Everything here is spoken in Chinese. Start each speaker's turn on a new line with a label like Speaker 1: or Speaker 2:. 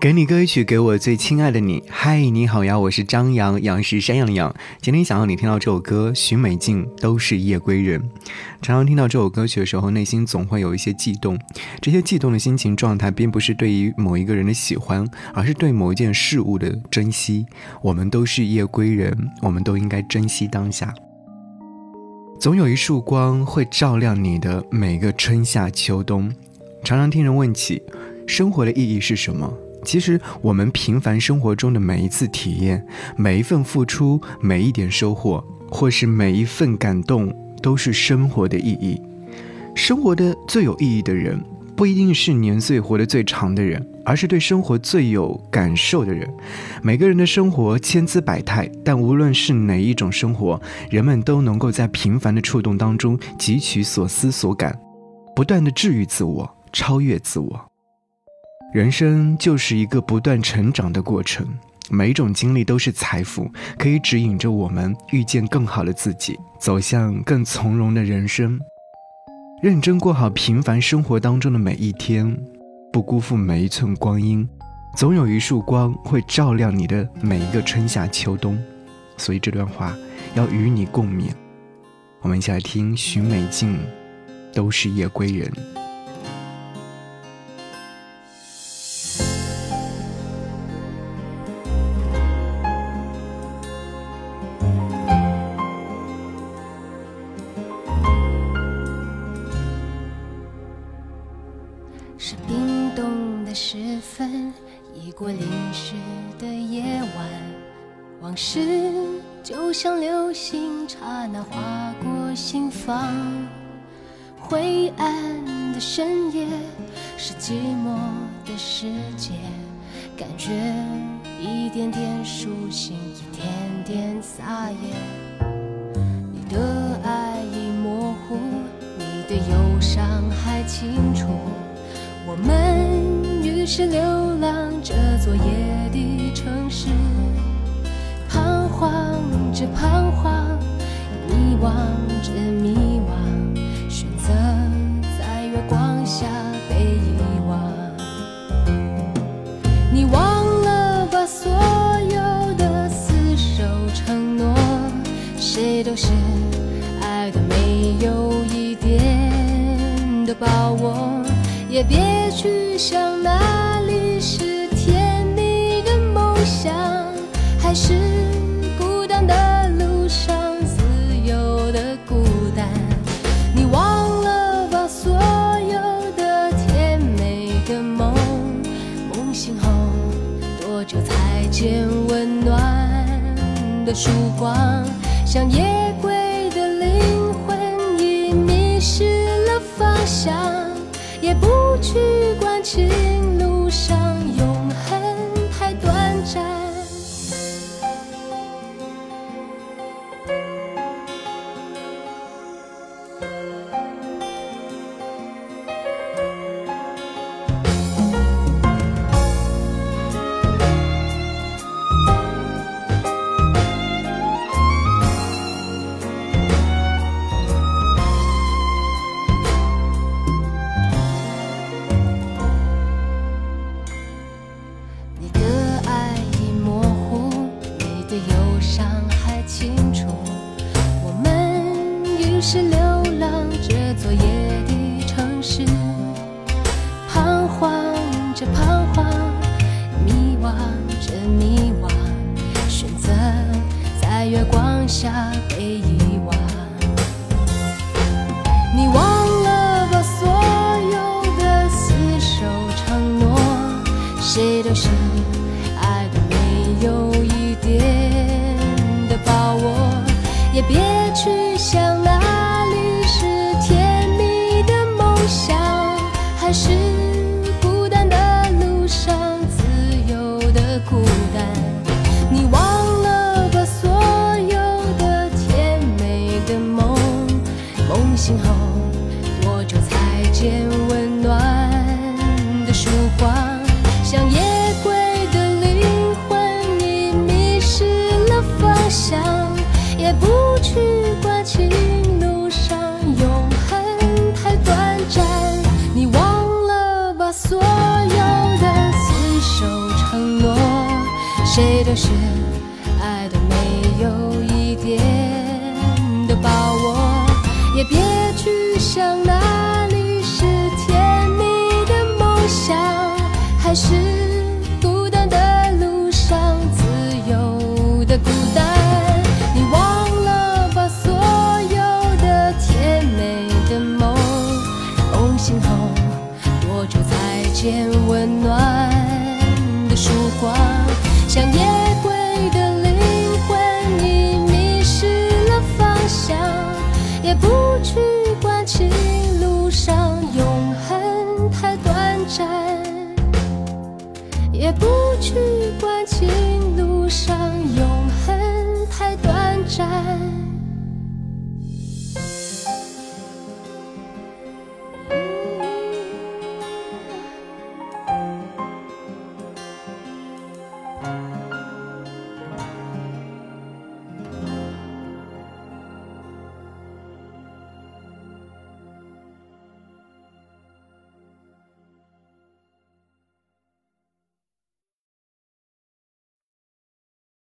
Speaker 1: 给你歌曲，给我最亲爱的你。嗨，你好呀，我是张扬，杨是山羊的羊。今天想要你听到这首歌，许美静都是夜归人。常常听到这首歌曲的时候，内心总会有一些悸动。这些悸动的心情状态，并不是对于某一个人的喜欢，而是对某一件事物的珍惜。我们都是夜归人，我们都应该珍惜当下。总有一束光会照亮你的每个春夏秋冬。常常听人问起，生活的意义是什么？其实，我们平凡生活中的每一次体验，每一份付出，每一点收获，或是每一份感动，都是生活的意义。生活的最有意义的人，不一定是年岁活得最长的人，而是对生活最有感受的人。每个人的生活千姿百态，但无论是哪一种生活，人们都能够在平凡的触动当中汲取所思所感，不断的治愈自我，超越自我。人生就是一个不断成长的过程，每一种经历都是财富，可以指引着我们遇见更好的自己，走向更从容的人生。认真过好平凡生活当中的每一天，不辜负每一寸光阴，总有一束光会照亮你的每一个春夏秋冬。所以这段话要与你共勉。我们一起来听许美静，都是夜归人。
Speaker 2: 过淋湿的夜晚，往事就像流星，刹那划过心房。灰暗的深夜，是寂寞的世界，感觉一点点苏醒，一点点撒野。你的爱已模糊，你的忧伤还清楚。我们于是流浪这座夜的城市，彷徨着彷徨，迷惘着迷惘，选择在月光下被遗忘。你忘了把所有的厮守承诺，谁都是也别去想哪里是甜蜜的梦想，还是孤单的路上自由的孤单。你忘了吧所有的甜美的梦，梦醒后多久才见温暖的曙光？像夜归的灵魂已迷失了方向。也不去关切也别去想了。也别去想哪里是甜蜜的梦想，还是。也不去关心路上永恒太短暂。